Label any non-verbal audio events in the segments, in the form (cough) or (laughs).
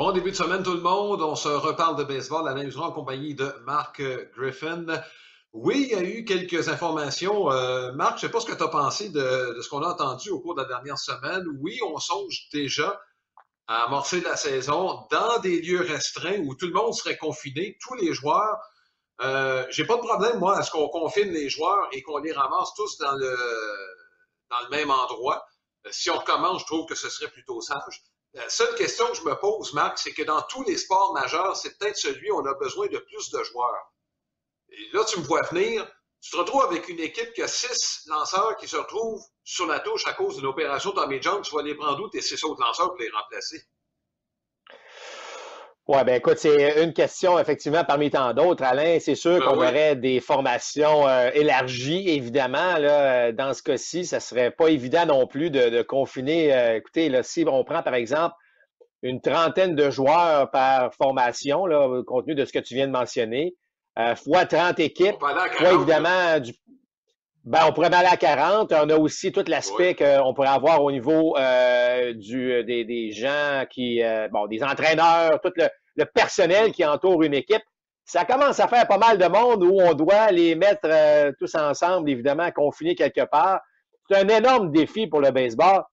Bon début de semaine tout le monde. On se reparle de baseball à la en compagnie de Mark Griffin. Oui, il y a eu quelques informations. Euh, Marc, je ne sais pas ce que tu as pensé de, ce qu'on a entendu au cours de la dernière semaine. Oui, on songe déjà à amorcer la saison dans des lieux restreints où tout le monde serait confiné, tous les joueurs. Euh, J'ai pas de problème, moi, à ce qu'on confine les joueurs et qu'on les ramasse tous dans le, dans le même endroit. Si on recommence, je trouve que ce serait plutôt sage. La seule question que je me pose, Marc, c'est que dans tous les sports majeurs, c'est peut-être celui où on a besoin de plus de joueurs. Et là, tu me vois venir, tu te retrouves avec une équipe qui a six lanceurs qui se retrouvent sur la touche à cause d'une opération Tommy John. Tu vas les prendre où tes six autres lanceurs pour les remplacer? Oui, bien écoute, c'est une question effectivement parmi tant d'autres. Alain, c'est sûr ben qu'on aurait des formations euh, élargies, évidemment. Là, dans ce cas-ci, ça serait pas évident non plus de, confiner. Euh, écoutez, là, si on prend par exemple une trentaine de joueurs par formation, là, compte tenu de ce que tu viens de mentionner, euh, fois 30 équipes, fois évidemment du, ben, on pourrait aller à 40. On a aussi tout l'aspect qu'on pourrait avoir au niveau euh, du, des, des, gens qui, euh, bon, des entraîneurs, tout le, le, personnel qui entoure une équipe. Ça commence à faire pas mal de monde où on doit les mettre tous ensemble, évidemment, confinés quelque part. C'est un énorme défi pour le baseball.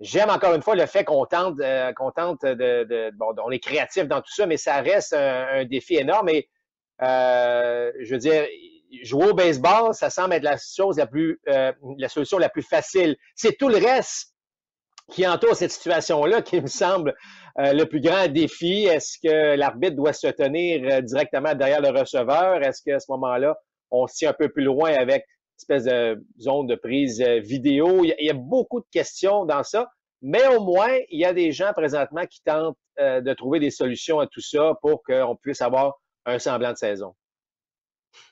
J'aime encore une fois le fait qu'on tente, qu'on tente de, bon, on est créatif dans tout ça, mais ça reste un, défi énorme. Et euh, je veux dire, jouer au baseball, ça semble être la chose la plus, euh, la solution la plus facile. C'est tout le reste qui entoure cette situation-là qui me semble euh, le plus grand défi. Est-ce que l'arbitre doit se tenir directement derrière le receveur? Est-ce qu'à ce, moment-là, on se tient un peu plus loin avec une espèce de zone de prise vidéo? Il y, a, beaucoup de questions dans ça. Mais au moins, il y a des gens présentement qui tentent de trouver des solutions à tout ça pour qu'on puisse avoir un semblant de saison.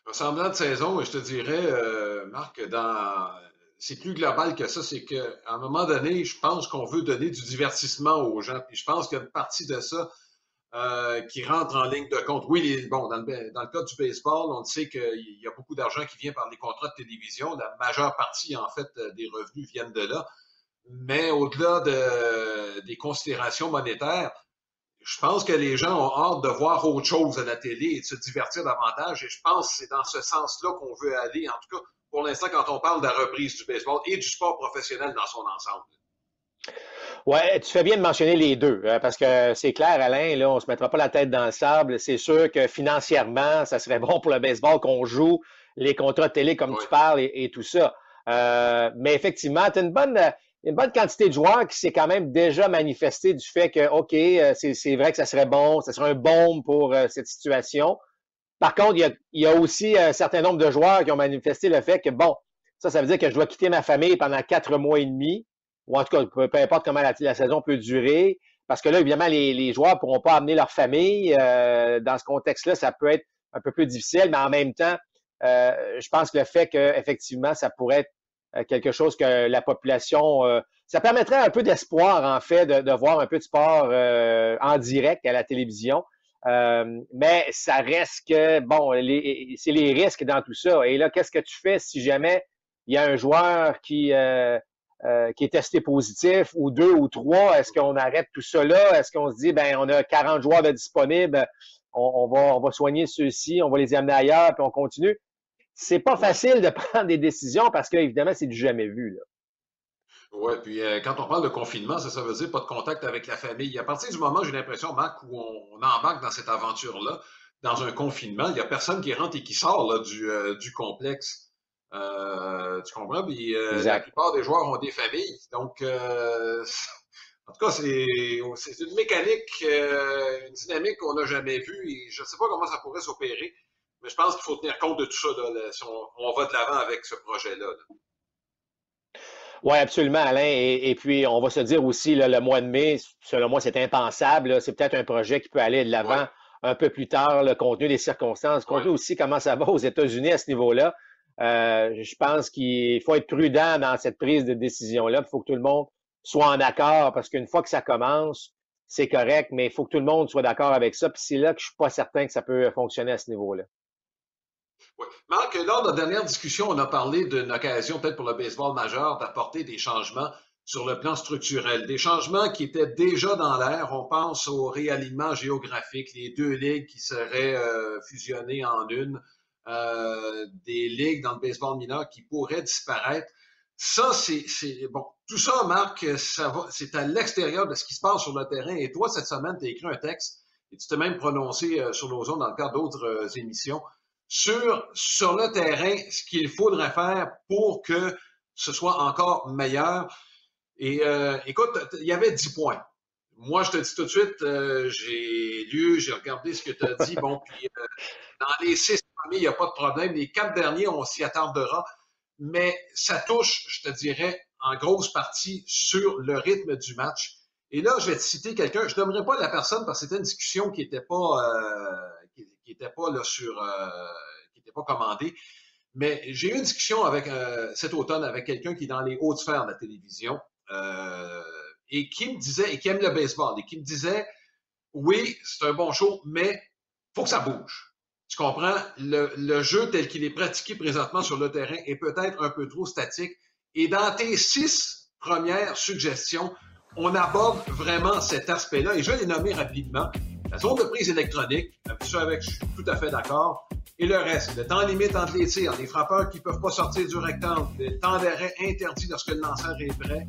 Un semblant de saison, je te dirais, euh, Marc, dans c'est plus global que ça, c'est qu'à un moment donné, je pense qu'on veut donner du divertissement aux gens. Puis je pense qu'il y a une partie de ça euh, qui rentre en ligne de compte. Oui, bon, dans le, cas du baseball, on sait qu'il y a beaucoup d'argent qui vient par les contrats de télévision. La majeure partie, en fait, des revenus viennent de là. Mais au-delà de, des considérations monétaires, je pense que les gens ont hâte de voir autre chose à la télé et de se divertir davantage. Et je pense que c'est dans ce sens-là qu'on veut aller, en tout cas pour l'instant, quand on parle de la reprise du baseball et du sport professionnel dans son ensemble. Oui, tu fais bien de mentionner les deux, hein, parce que c'est clair, Alain, là, on ne se mettra pas la tête dans le sable. C'est sûr que financièrement, ça serait (laughs) bon pour le baseball qu'on joue les contrats de télé comme tu parles et, tout ça. Euh, mais effectivement, tu as une bonne une bonne quantité de joueurs qui s'est quand même déjà manifesté du fait que, OK, euh, c'est vrai que ça serait bon, ça serait un bon pour euh, cette situation. Par contre, il y, a, aussi un certain nombre de joueurs qui ont manifesté le fait que, bon, ça, ça veut dire que je dois quitter ma famille pendant quatre mois et demi, ou en tout cas, peu, importe comment la, saison peut durer, parce que là, évidemment, les, joueurs ne pourront pas amener leur famille. Euh, dans ce contexte-là, ça peut être un peu plus difficile, mais en même temps, je pense que le fait qu'effectivement, ça pourrait être euh, quelque chose que la population... Euh, ça permettrait un peu d'espoir, en fait, de, voir un peu de sport euh, en direct à la télévision. Mais ça reste que, bon, c'est les risques dans tout ça. Et là, qu'est-ce que tu fais si jamais il y a un joueur qui, qui est testé positif, ou deux ou trois? Est-ce qu'on arrête tout ça là? Est-ce qu'on se dit, ben, on a 40 joueurs de disponibles, on, va, on va soigner ceux-ci, on va les amener ailleurs, puis on continue? c'est pas facile de (laughs) prendre des décisions parce que, évidemment, c'est du jamais vu. Là. Oui, puis euh, quand on parle de confinement, ça, ça veut dire pas de contact avec la famille. À partir du moment, j'ai l'impression, Marc, où on, embarque dans cette aventure-là, dans un confinement, il n'y a personne qui rentre et qui sort là, du, euh, du complexe. Euh, tu comprends? Puis la plupart des joueurs ont des familles. Donc, (laughs) en tout cas, c'est une mécanique, une dynamique qu'on n'a jamais vue et je ne sais pas comment ça pourrait s'opérer. Mais je pense qu'il faut tenir compte de tout ça si on, va de l'avant avec ce projet-là. Oui, absolument, Alain. Et, puis, on va se dire aussi, le mois de mai, selon moi, c'est impensable. C'est peut-être un projet qui peut aller de l'avant un peu plus tard, le contenu des circonstances, compte aussi comment ça va aux États-Unis à ce niveau-là. Euh, je pense qu'il faut être prudent dans cette prise de décision-là. Il faut que tout le monde soit en accord parce qu'une fois que ça commence, c'est correct, mais il faut que tout le monde soit d'accord avec ça. Puis c'est là que je suis pas certain que ça peut fonctionner à ce niveau-là. Oui. Marc, lors de la dernière discussion, on a parlé d'une occasion, peut-être pour le baseball majeur, d'apporter des changements sur le plan structurel. Des changements qui étaient déjà dans l'air. On pense au réalignement géographique, les deux ligues qui seraient euh, fusionnées en une, euh, des ligues dans le baseball mineur qui pourraient disparaître. Ça, c'est bon. Tout ça, Marc, ça va, c'est à l'extérieur de ce qui se passe sur le terrain. Et toi, cette semaine, tu as écrit un texte et tu t'es même prononcé euh, sur nos zones dans le cadre d'autres émissions sur, sur le terrain ce qu'il faudrait faire pour que ce soit encore meilleur. Et euh, écoute, il y avait 10 points. Moi, je te dis tout de suite, euh, j'ai lu, j'ai regardé ce que tu as dit. Bon, (laughs) puis euh, dans les six premiers, il n'y a pas de problème. Les quatre derniers, on s'y attardera. Mais ça touche, je te dirais, en grosse partie sur le rythme du match. Et là, je vais te citer quelqu'un. Je n'aimerais pas la personne parce que c'était une discussion qui n'était pas, qui, qui était pas là sur, qui n'était pas commandée. Mais j'ai eu une discussion avec cet automne avec quelqu'un qui est dans les hautes sphères de la télévision. Euh, et qui me disait, et qui aime le baseball, et qui me disait, oui, c'est un bon show, mais faut que ça bouge. Tu comprends? Le, jeu tel qu'il est pratiqué présentement sur le terrain est peut-être un peu trop statique. Et dans tes six premières suggestions, on aborde vraiment cet aspect-là. Et je vais les nommer rapidement. La zone de prise électronique, ça avec, je suis tout à fait d'accord. Et le reste, le temps limite entre les tirs, les frappeurs qui peuvent pas sortir du rectangle, le temps d'arrêt interdit lorsque le lanceur est prêt,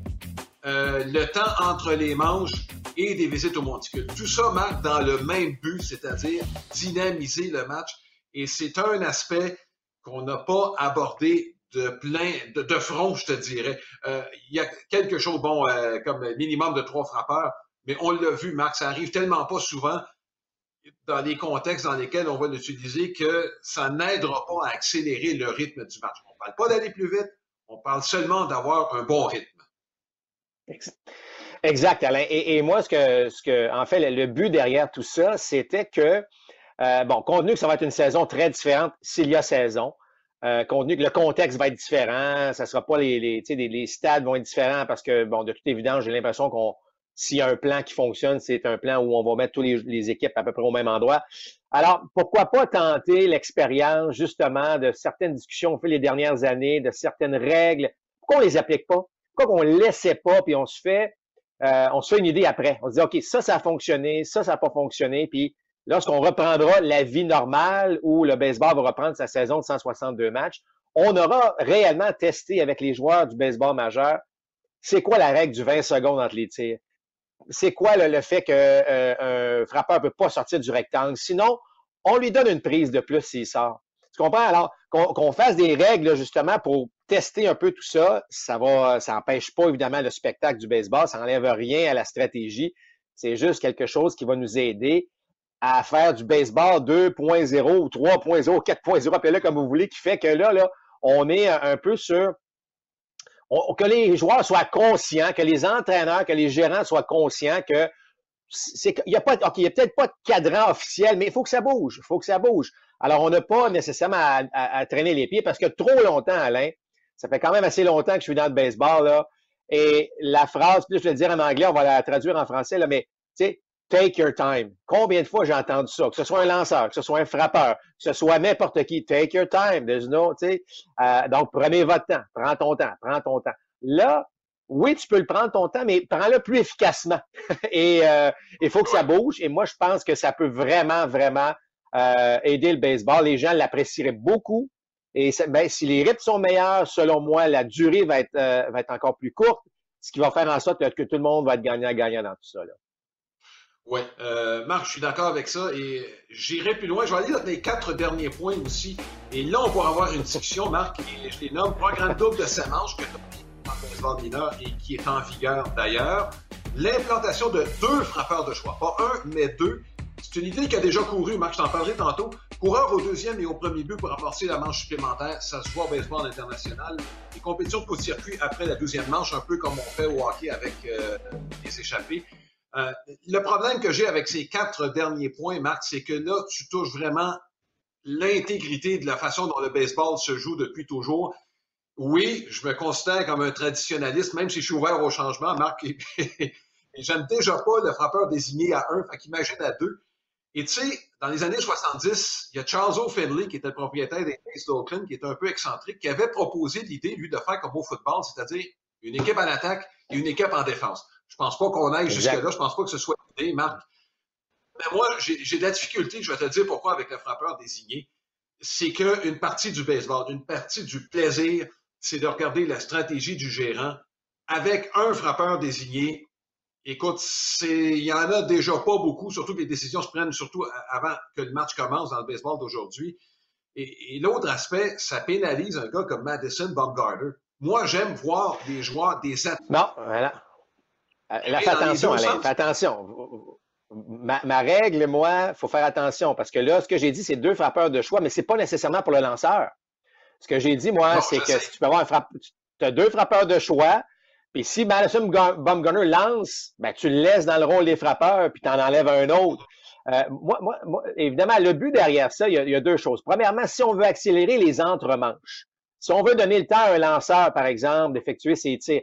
euh, le temps entre les manches et des visites au monticule. Tout ça marque dans le même but, c'est-à-dire dynamiser le match. Et c'est un aspect qu'on n'a pas abordé de plein, de, front, je te dirais. Euh, il y a quelque chose, bon, euh, comme minimum de trois frappeurs, mais on l'a vu, Marc, ça arrive tellement pas souvent dans les contextes dans lesquels on va l'utiliser que ça n'aidera pas à accélérer le rythme du match. On ne parle pas d'aller plus vite, on parle seulement d'avoir un bon rythme. Exact, Alain. Et, moi, ce que, ce que, en fait, le, but derrière tout ça, c'était que, euh, bon, compte tenu que ça va être une saison très différente s'il y a saison, euh, compte tenu que le contexte va être différent, ça sera pas les, les, les, les stades vont être différents parce que, bon, de toute évidence, j'ai l'impression qu'on, s'il y a un plan qui fonctionne, c'est un plan où on va mettre toutes les, équipes à peu près au même endroit. Alors, pourquoi pas tenter l'expérience, justement, de certaines discussions fait les dernières années, de certaines règles. Pourquoi on les applique pas? Pourquoi on ne laissait pas, puis on se fait, euh, on se fait une idée après. On se dit, OK, ça, ça a fonctionné, ça, ça n'a pas fonctionné, puis lorsqu'on reprendra la vie normale où le baseball va reprendre sa saison de 162 matchs, on aura réellement testé avec les joueurs du baseball majeur c'est quoi la règle du 20 secondes entre les tirs? C'est quoi le, fait qu'un euh, frappeur ne peut pas sortir du rectangle? Sinon, on lui donne une prise de plus s'il sort. Tu comprends? Alors, qu'on fasse des règles, justement, pour tester un peu tout ça, ça va, ça n'empêche pas, évidemment, le spectacle du baseball, ça n'enlève rien à la stratégie. C'est juste quelque chose qui va nous aider à faire du baseball 2.0 ou 3.0, 4.0, appelez-le comme vous voulez, qui fait que là, là, on est un peu sur que les joueurs soient conscients, que les entraîneurs, que les gérants soient conscients que c'est il y a pas OK, il y a peut-être pas de cadran officiel, mais il faut que ça bouge, il faut que ça bouge. Alors on n'a pas nécessairement à, traîner les pieds parce que trop longtemps Alain, ça fait quand même assez longtemps que je suis dans le baseball là et la phrase, plus je vais le dire en anglais, on va la traduire en français là, mais tu sais, take your time. Combien de fois j'ai entendu ça? Que ce soit un lanceur, que ce soit un frappeur, que ce soit n'importe qui. Take your time. There's no, tu sais. Euh, donc, prenez votre temps. Prends ton temps. Prends ton temps. Là, oui, tu peux le prendre ton temps, mais prends-le plus efficacement. (laughs) et euh, il faut que ça bouge. Et moi, je pense que ça peut vraiment, vraiment euh, aider le baseball. Les gens l'apprécieraient beaucoup. Et ben, si les rythmes sont meilleurs, selon moi, la durée va être, va être encore plus courte, ce qui va faire en sorte que tout le monde va être gagnant-gagnant dans tout ça. Là. Oui, euh, Marc, je suis d'accord avec ça et j'irai plus loin. Je vais aller dans les quatre derniers points aussi. Et là, on pourra avoir une discussion, Marc, et je les nomme programme double de Saint-Manche que tu as en mineur et qui est en vigueur d'ailleurs. L'implantation de deux frappeurs de choix, pas un, mais deux. C'est une idée qui a déjà couru, Marc, je t'en parlerai tantôt. Coureur au deuxième et au premier but pour amorcer la manche supplémentaire, ça se voit au baseball international. Les compétitions de court-circuit après la deuxième manche, un peu comme on fait au hockey avec euh, les échappés. Euh, le problème que j'ai avec ces quatre derniers points, Marc, c'est que là, tu touches vraiment l'intégrité de la façon dont le baseball se joue depuis toujours. Oui, je me considère comme un traditionnaliste, même si je suis ouvert au changement, Marc. (laughs) J'aime déjà pas le frappeur désigné à un, fait qu'imagine à deux. Et tu sais, dans les années 70, il y a Charles O'Finley, qui était le propriétaire des Kings d'Oakland, qui était un peu excentrique, qui avait proposé l'idée, lui, de faire comme au football, c'est-à-dire une équipe à l'attaque et une équipe en défense. Je pense pas qu'on aille jusque-là. Je pense pas que ce soit l'idée, Marc. Mais moi, j'ai de la difficulté, je vais te dire pourquoi, avec le frappeur désigné. C'est qu'une partie du baseball, une partie du plaisir, c'est de regarder la stratégie du gérant. Avec un frappeur désigné, écoute, il y en a déjà pas beaucoup, surtout que les décisions se prennent surtout avant que le match commence dans le baseball d'aujourd'hui. Et, l'autre aspect, ça pénalise un gars comme Madison Baumgartner. Moi, j'aime voir des joueurs, des athlètes. Non, voilà. Euh, là, fais attention, Alain, fais attention. Ma, règle, moi, il faut faire attention parce que là, ce que j'ai dit, c'est deux frappeurs de choix, mais ce n'est pas nécessairement pour le lanceur. Ce que j'ai dit, moi, c'est que si tu peux avoir un frappeur, tu as deux frappeurs de choix, puis si Madison Baumgartner lance, ben, tu le laisses dans le rôle des frappeurs, puis tu en enlèves un autre. Euh, moi, moi, évidemment, le but derrière ça, il y, a, deux choses. Premièrement, si on veut accélérer les entremanches, si on veut donner le temps à un lanceur, par exemple, d'effectuer ses tirs,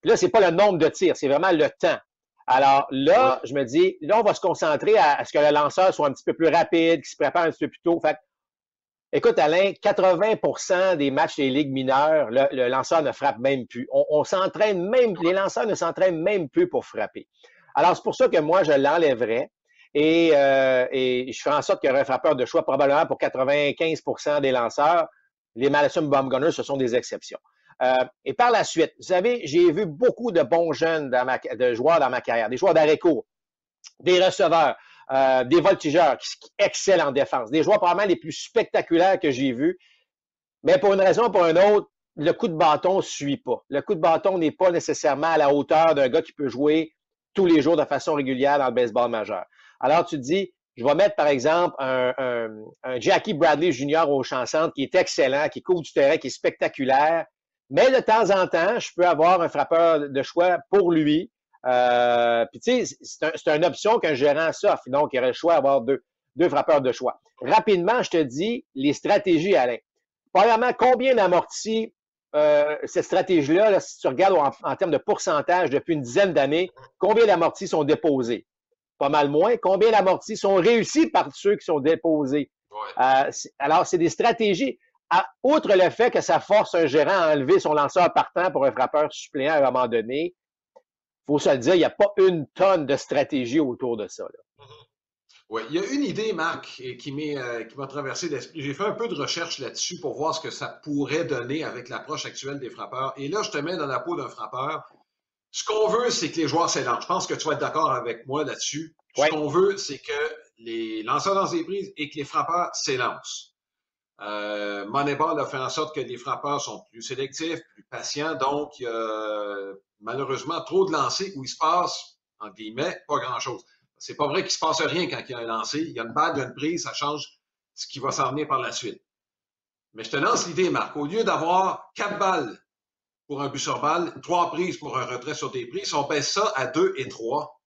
puis là, c'est pas le nombre de tirs, c'est vraiment le temps. Alors là, je me dis, là, on va se concentrer à, ce que le lanceur soit un petit peu plus rapide, qu'il se prépare un petit peu plus tôt. Fait écoute, Alain, 80% des matchs des ligues mineures, le, lanceur ne frappe même plus. On, s'entraîne même, les lanceurs ne s'entraînent même plus pour frapper. Alors, c'est pour ça que moi, je l'enlèverais. Et, euh, et, je ferai en sorte qu'il y aurait un frappeur de choix probablement pour 95% des lanceurs. Les Madison Baumgartner, ce sont des exceptions. Euh, et par la suite, vous savez, j'ai vu beaucoup de bons jeunes de joueurs dans ma carrière, des joueurs d'arrêt des receveurs, euh, des voltigeurs qui, qui excellent en défense, des joueurs probablement les plus spectaculaires que j'ai vus. Mais pour une raison ou pour une autre, le coup de bâton ne suit pas. Le coup de bâton n'est pas nécessairement à la hauteur d'un gars qui peut jouer tous les jours de façon régulière dans le baseball majeur. Alors, tu te dis, je vais mettre, par exemple, un, un, Jackie Bradley Jr. au champ centre qui est excellent, qui couvre du terrain, qui est spectaculaire. Mais de temps en temps, je peux avoir un frappeur de choix pour lui. Euh, puis, tu sais, c'est une option qu'un gérant s'offre. Donc, il aurait le choix d'avoir deux, deux frappeurs de choix. Rapidement, je te dis les stratégies, Alain. Premièrement, combien d'amortis euh, cette stratégie-là, si tu regardes en, en, termes de pourcentage depuis une dizaine d'années, combien d'amortis sont déposés? pas mal moins. Combien d'amortis sont réussis par ceux qui sont déposés? Euh, alors, c'est des stratégies. Outre le fait que ça force un gérant à enlever son lanceur partant pour un frappeur suppléant à un moment donné, faut se le dire, il n'y a pas une tonne de stratégie autour de ça. Mm-hmm. Oui, il y a une idée, Marc, qui euh, m'a traversé l'esprit. J'ai fait un peu de recherche là-dessus pour voir ce que ça pourrait donner avec l'approche actuelle des frappeurs. Et là, je te mets dans la peau d'un frappeur ce qu'on veut, c'est que les joueurs s'élancent. Je pense que tu vas être d'accord avec moi là-dessus. Ce qu'on veut, c'est que les lanceurs dans les prises et que les frappeurs s'élancent. Euh, Moneyball a fait en sorte que les frappeurs sont plus sélectifs, plus patients, donc malheureusement trop de lancers où il se passe, en guillemets, pas grand-chose. C'est pas vrai qu'il se passe rien quand il y a un lancer. Il y a une balle, il y a une prise, ça change ce qui va s'en venir par la suite. Mais je te lance l'idée, Marc. Au lieu d'avoir quatre balles pour un but sur balle, trois prises pour un retrait sur des prises. On baisse ça à deux et trois.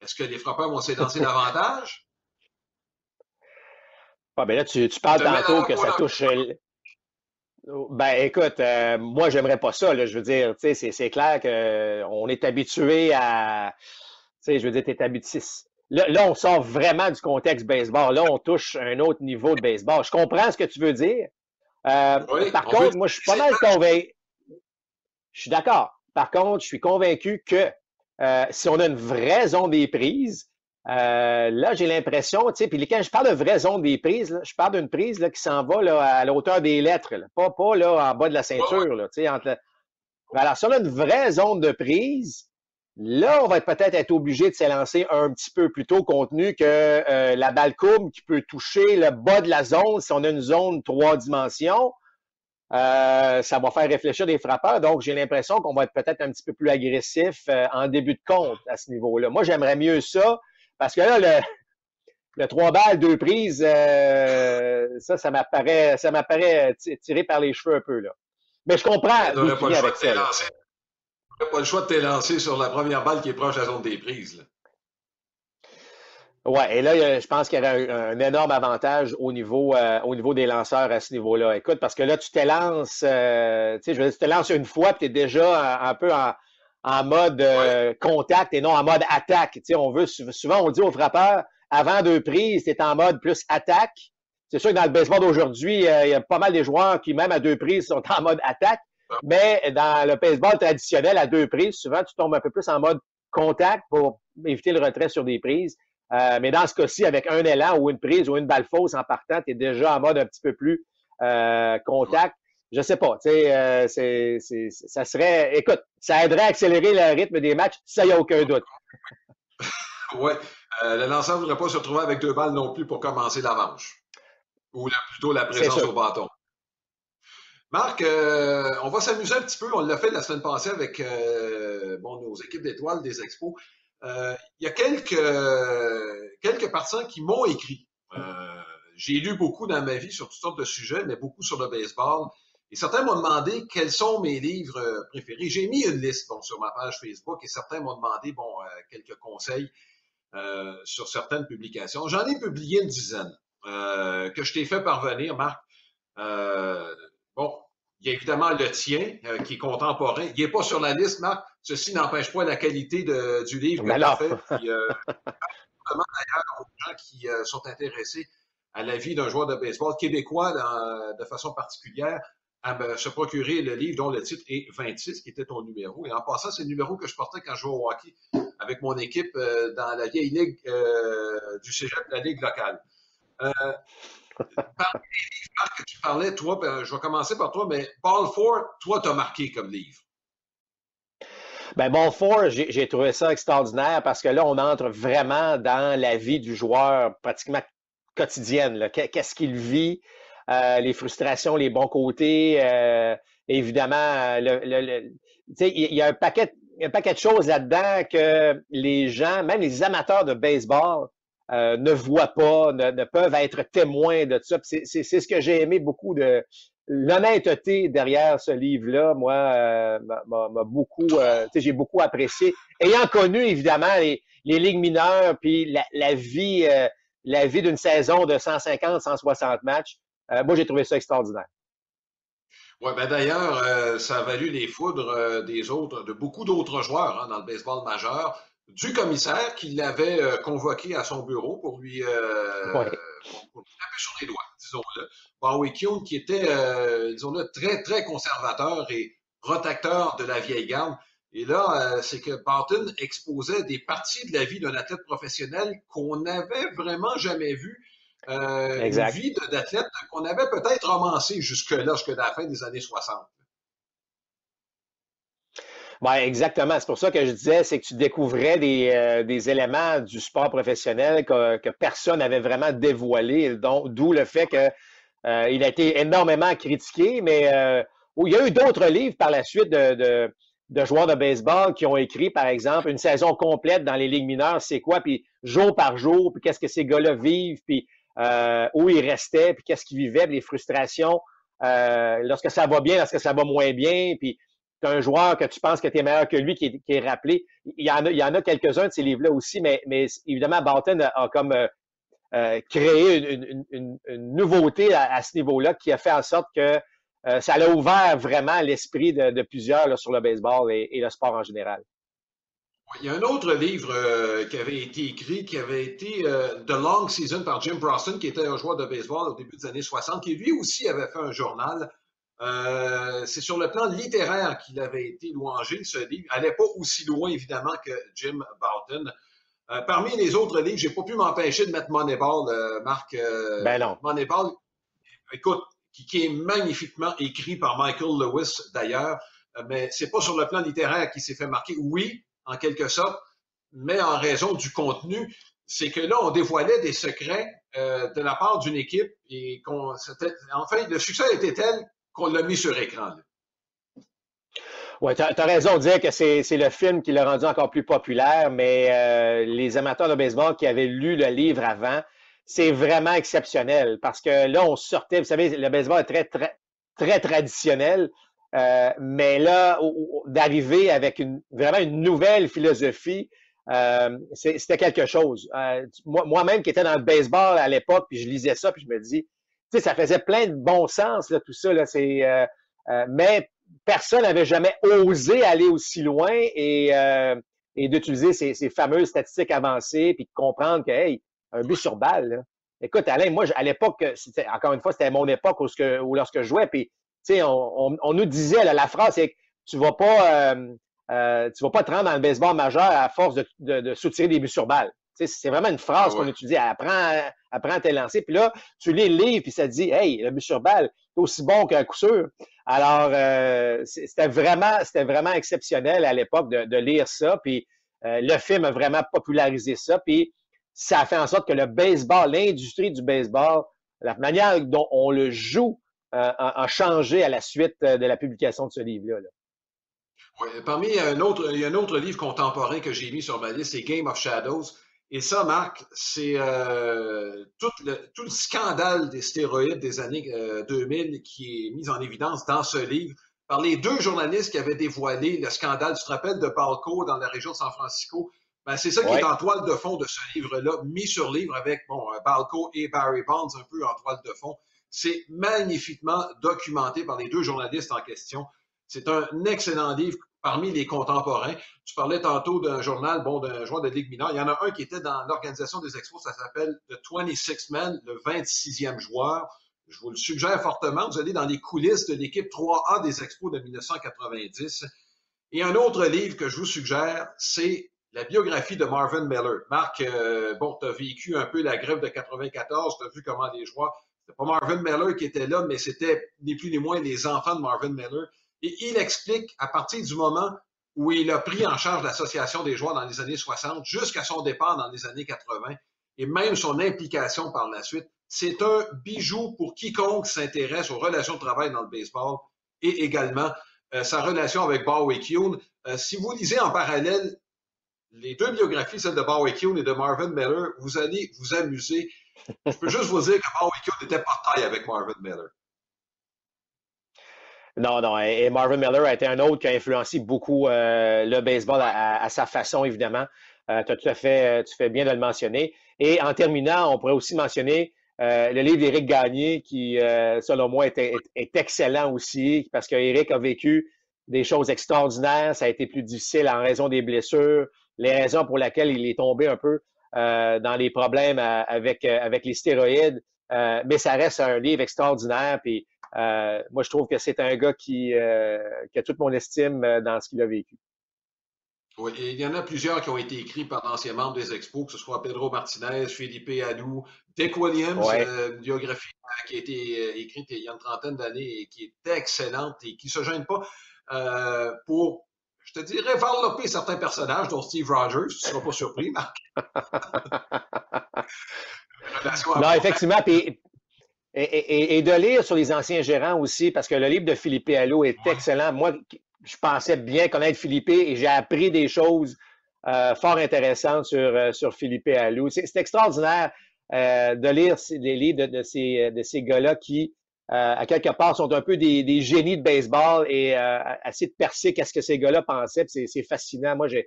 Est-ce que les frappeurs vont s'élancer (laughs) davantage? Ah, ben là, tu, parles tantôt que ça touche. Ben, écoute, euh, moi, j'aimerais pas ça. je veux dire, c'est clair qu'on est habitué à. Tu sais, je veux dire, tu es habitué. Là, là, on sort vraiment du contexte baseball. Là, on touche un autre niveau de baseball. Je comprends ce que tu veux dire. Euh, par contre, moi, je suis pas mal convaincu. Je suis d'accord. Par contre, je suis convaincu que euh, si on a une vraie zone des prises, euh, là, j'ai l'impression, tu sais, puis quand je parle de vraie zone des prises, je parle d'une prise là, qui s'en va là, à la hauteur des lettres, pas, pas là, en bas de la ceinture. Là, tu sais, entre Alors, si on a une vraie zone de prise, là, on va peut-être être obligé de s'élancer un petit peu plus tôt, compte tenu que euh, la balle courbe qui peut toucher le bas de la zone, si on a une zone trois dimensions, euh, ça va faire réfléchir des frappeurs. Donc, j'ai l'impression qu'on va être peut-être un petit peu plus agressif euh, en début de compte à ce niveau-là. Moi, j'aimerais mieux ça parce que là, le, le 3 balles, deux prises, euh, ça, ça m'apparaît, ça m'apparaît tiré par les cheveux un peu, là. Mais je comprends. Tu n'aurais pas, pas, le choix de t'élancer sur la première balle qui est proche de la zone des prises, là. Ouais, et là, je pense qu'il y aurait un, énorme avantage au niveau, euh, au niveau des lanceurs à ce niveau-là. Écoute, parce que là, tu t'élances, euh, tu sais, je veux dire, tu te lances une fois, puis tu es déjà un, peu en, en mode euh, contact et non en mode attaque. Tu sais, on veut souvent, on dit aux frappeurs, avant deux prises, tu es en mode plus attaque. C'est sûr que dans le baseball d'aujourd'hui, il y a pas mal des joueurs qui, même à deux prises, sont en mode attaque. Mais dans le baseball traditionnel, à deux prises, souvent, tu tombes un peu plus en mode contact pour éviter le retrait sur des prises. Euh, mais dans ce cas-ci, avec un élan ou une prise ou une balle fausse en partant, tu es déjà en mode un petit peu plus euh, contact. Je sais pas, tu sais, euh, c'est, ça serait, écoute, ça aiderait à accélérer le rythme des matchs, ça y a aucun doute. (laughs) oui, le lanceur ne voudrait pas se retrouver avec deux balles non plus pour commencer la manche, ou plutôt la présence au bâton. Marc, on va s'amuser un petit peu. On l'a fait la semaine passée avec bon, nos équipes d'étoiles des expos. Euh, il y a quelques, quelques partisans qui m'ont écrit. Euh, j'ai lu beaucoup dans ma vie sur toutes sortes de sujets, mais beaucoup sur le baseball. Et certains m'ont demandé quels sont mes livres euh, préférés. J'ai mis une liste bon, sur ma page Facebook et certains m'ont demandé bon, quelques conseils sur certaines publications. J'en ai publié une dizaine que je t'ai fait parvenir, Marc. bon, il y a évidemment le tien, euh, qui est contemporain. Il n'est pas sur la liste, Marc. Ceci n'empêche pas la qualité du livre que tu as fait. Puis, euh, d'ailleurs aux gens qui euh, sont intéressés à la vie d'un joueur de baseball québécois de façon particulière à se procurer le livre dont le titre est 26, qui était ton numéro. Et en passant, c'est le numéro que je portais quand je jouais au hockey avec mon équipe dans la vieille ligue du cégep, la ligue locale. Parmi les livres que tu parlais, toi, ben, je vais commencer par toi, mais Ball 4, toi, t'as marqué comme livre. Ben, Ball 4, j'ai trouvé ça extraordinaire parce que là, on entre vraiment dans la vie du joueur pratiquement quotidienne. Qu'est-ce qu'il vit, euh, les frustrations, les bons côtés. Euh, évidemment, le, il y a un paquet, un paquet de choses là-dedans que les gens, même les amateurs de baseball, euh, ne voient pas, ne, peuvent être témoins de ça. C'est ce que j'ai aimé beaucoup de l'honnêteté derrière ce livre-là. Moi, euh, m'a beaucoup, euh, j'ai beaucoup apprécié. Ayant connu évidemment les, les ligues mineures, puis la, la vie, la vie d'une saison de 150, 160 matchs, moi j'ai trouvé ça extraordinaire. Oui, ben d'ailleurs, ça a valu les foudres des autres, de beaucoup d'autres joueurs hein, dans le baseball majeur du commissaire qui l'avait euh, convoqué à son bureau pour lui euh, taper sur les doigts, disons-le. Kuhn, qui était, euh, disons-le, très, très conservateur et protecteur de la vieille garde. Et là, c'est que Barton exposait des parties de la vie d'un athlète professionnel qu'on n'avait vraiment jamais vu. une vie d'athlète qu'on avait peut-être romancé jusque-là, jusqu'à la fin des années 60. Ben, exactement. C'est pour ça que je disais, c'est que tu découvrais des, euh, des éléments du sport professionnel que, que personne n'avait vraiment dévoilé, d'où le fait que euh, il a été énormément critiqué, mais euh, où il y a eu d'autres livres par la suite de, de, de, joueurs de baseball qui ont écrit, par exemple, une saison complète dans les ligues mineures, c'est quoi, puis jour par jour, puis qu'est-ce que ces gars-là vivent, puis où ils restaient, puis qu'est-ce qu'ils vivaient, les frustrations, lorsque ça va bien, lorsque ça va moins bien, puis un joueur que tu penses que tu es meilleur que lui qui est, rappelé. Il y en a, il y en a quelques-uns de ces livres-là aussi, mais, mais évidemment, Barton a, comme euh, euh, créé une, nouveauté à, ce niveau-là qui a fait en sorte que euh, ça a ouvert vraiment l'esprit de, plusieurs sur le baseball et, le sport en général. Il y a un autre livre qui avait été écrit, qui avait été The Long Season par Jim Broston, qui était un joueur de baseball au début des années 60, qui lui aussi avait fait un journal euh, c'est sur le plan littéraire qu'il avait été louangé, ce livre. Il n'allait pas aussi loin, évidemment, que Jim Boughton. Euh, parmi les autres livres, j'ai pas pu m'empêcher de mettre Moneyball, euh, Marc. ben non. Moneyball, écoute, qui, est magnifiquement écrit par Michael Lewis, d'ailleurs, mais c'est pas sur le plan littéraire qu'il s'est fait marquer. Oui, en quelque sorte, mais en raison du contenu, c'est que là, on dévoilait des secrets de la part d'une équipe et qu'on, enfin, le succès était tel qu'on l'a mis sur écran. Oui, tu as, raison de dire que c'est le film qui l'a rendu encore plus populaire, mais euh, les amateurs de baseball qui avaient lu le livre avant, c'est vraiment exceptionnel parce que là, on sortait, vous savez, le baseball est très traditionnel, euh, mais là, d'arriver avec une, vraiment une nouvelle philosophie, euh, c'était quelque chose. Moi-même qui étais dans le baseball à l'époque, puis je lisais ça, puis je me dis, ça faisait plein de bon sens, là, tout ça. Là, euh, euh, mais personne n'avait jamais osé aller aussi loin et, euh, et d'utiliser ces, ces, fameuses statistiques avancées puis de comprendre que, hey, un but sur balle. Écoute, Alain, moi, à l'époque, encore une fois, c'était mon époque où, où lorsque je jouais, puis sais, on, on, nous disait, la phrase, c'est que tu vas pas, euh, euh, tu vas pas te rendre dans le baseball majeur à force de, de, de soutirer des buts sur balle. C'est vraiment une phrase ah qu'on utilise. Apprends, apprends à te lancer. Puis là, tu lis le livre, puis ça te dit Hey, le but sur balle, c'est aussi bon qu'un coup sûr. Alors, euh, c'était vraiment, c'était vraiment exceptionnel à l'époque de, de, lire ça. Puis euh, le film a vraiment popularisé ça. Puis ça a fait en sorte que le baseball, l'industrie du baseball, la manière dont on le joue euh, a, changé à la suite de la publication de ce livre-là. Oui, parmi un autre, il y a un autre livre contemporain que j'ai mis sur ma liste, c'est Game of Shadows. Et ça, Marc, c'est euh, tout, le, tout, le, scandale des stéroïdes des années 2000 qui est mis en évidence dans ce livre par les deux journalistes qui avaient dévoilé le scandale. Tu te rappelles de Balco dans la région de San Francisco? Ben, c'est ça qui est en toile de fond de ce livre-là, mis sur livre avec bon, Balco et Barry Bonds un peu en toile de fond. C'est magnifiquement documenté par les deux journalistes en question. C'est un excellent livre parmi les contemporains. Tu parlais tantôt d'un journal, bon, d'un joueur de Ligue mineure. Il y en a un qui était dans l'organisation des expos, ça s'appelle The 26 Man, le 26e joueur. Je vous le suggère fortement. Vous allez dans les coulisses de l'équipe 3A des expos de 1990. Et un autre livre que je vous suggère, c'est la biographie de Marvin Miller. Marc, euh, bon, tu as vécu un peu la grève de 94, tu as vu comment les joueurs. C'était pas Marvin Miller qui était là, mais c'était ni plus ni moins les enfants de Marvin Miller. Et il explique à partir du moment où il a pris en charge l'association des joueurs dans les années 60 jusqu'à son départ dans les années 80 et même son implication par la suite. C'est un bijou pour quiconque s'intéresse aux relations de travail dans le baseball et également euh, sa relation avec Bowie Kuhn. Euh, si vous lisez en parallèle les deux biographies, celle de Bowie Kuhn et de Marvin Miller, vous allez vous amuser. Je peux juste vous dire que Kuhn était par taille avec Marvin Miller. Non, non. Et Marvin Miller a été un autre qui a influencé beaucoup euh, le baseball à, sa façon, évidemment. Euh, tu tout à fait, tu fais bien de le mentionner. Et en terminant, on pourrait aussi mentionner euh, le livre d'Éric Gagné, qui, selon moi, est, est, excellent aussi, parce qu'Éric a vécu des choses extraordinaires. Ça a été plus difficile en raison des blessures, les raisons pour lesquelles il est tombé un peu dans les problèmes avec, avec les stéroïdes. mais ça reste un livre extraordinaire. Puis euh, moi, je trouve que c'est un gars qui, euh, qui, a toute mon estime euh, dans ce qu'il a vécu. Oui, et il y en a plusieurs qui ont été écrits par d'anciens membres des Expos, que ce soit Pedro Martinez, Philippe Adou, Dick Williams, une biographie qui a été écrite il y a une trentaine d'années et qui est excellente et qui ne se gêne pas pour, te dirais, développer certains personnages, dont Steve Rogers. Tu ne seras pas surpris, Marc. (laughs) non, effectivement. Puis, et, de lire sur les anciens gérants aussi, parce que le livre de Philippe Allo est excellent. Moi, je pensais bien connaître Philippe et j'ai appris des choses euh, fort intéressantes sur, euh, sur Philippe Allo. C'est extraordinaire euh, de lire les livres de, ces, de ces gars-là qui, à quelque part, sont un peu des, génies de baseball et essayer de percer qu'est-ce que ces gars-là pensaient. C'est fascinant. Moi, je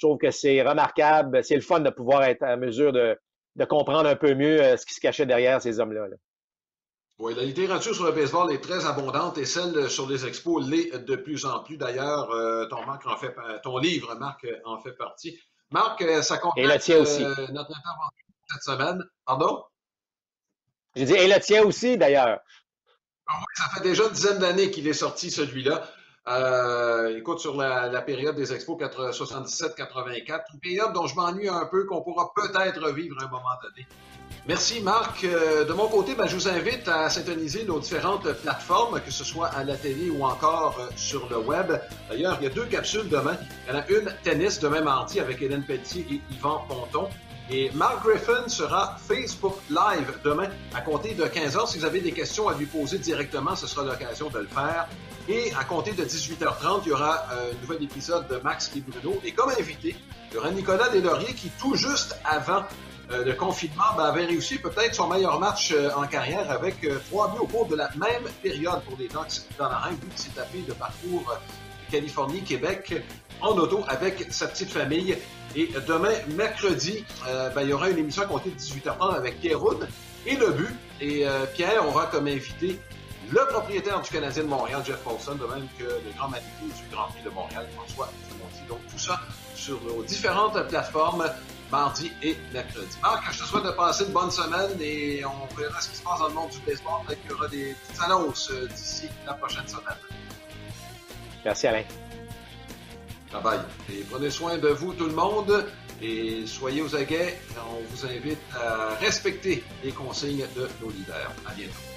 trouve que c'est remarquable. C'est le fun de pouvoir être en mesure de, de comprendre un peu mieux ce qui se cachait derrière ces hommes-là. là oui, la littérature sur le baseball est très abondante et celle sur les expos l'est de plus en plus. D'ailleurs, euh, ton, en fait, ton livre, Marc, en fait partie. Marc, euh, ça complète aussi. Euh, notre intervention cette semaine. Pardon? J'ai dit, et le tien aussi, d'ailleurs. Ah ça fait déjà une dizaine d'années qu'il est sorti, celui-là. Euh, écoute, sur la, période des expos 77-84, une période dont je m'ennuie un peu, qu'on pourra peut-être revivre à un moment donné. Merci Marc. Euh, de mon côté, ben, je vous invite à syntoniser nos différentes plateformes, que ce soit à la télé ou encore euh, sur le web. D'ailleurs, il y a deux capsules demain. Il y en a une tennis demain mardi avec Hélène Pelletier et Yvan Ponton. Et Mark Griffin sera Facebook Live demain à compter de 15 h Si vous avez des questions à lui poser directement, ce sera l'occasion de le faire. Et à compter de 18h30, il y aura euh, un nouvel épisode de Max et Bruno. Et comme invité, il y aura Nicolas Deslauriers qui, tout juste avant euh, le confinement ben, avait réussi peut-être son meilleur match euh, en carrière avec trois buts au cours de la même période pour les Ducks d'Anaheim, vu qu'il s'est tapé le parcours Californie-Québec en auto avec sa petite famille. Et demain, mercredi, ben, il y aura une émission à compter de 18h30 avec Pierre Roud et le but. Et Pierre aura comme invité le propriétaire du Canadien de Montréal, Jeff Paulson, de même que le grand manitou du Grand Prix de Montréal, François Donc tout ça sur nos différentes plateformes mardi et mercredi. Marc, je te souhaite de passer une bonne semaine et on verra ce qui se passe dans le monde du baseball. Peut-être des petites annonces euh, d'ici la prochaine semaine. Merci Alain. Bye bye. Et prenez soin de vous tout le monde et soyez aux aguets. On vous invite à respecter les consignes de nos leaders. À bientôt.